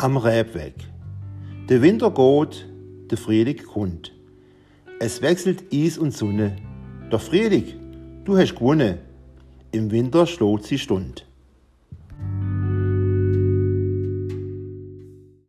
am Rebweg. Der Winter geht, der Friedig kommt. Es wechselt Eis und Sonne. Der Friedig, du hast gewonnen. Im Winter schlägt sie Stund.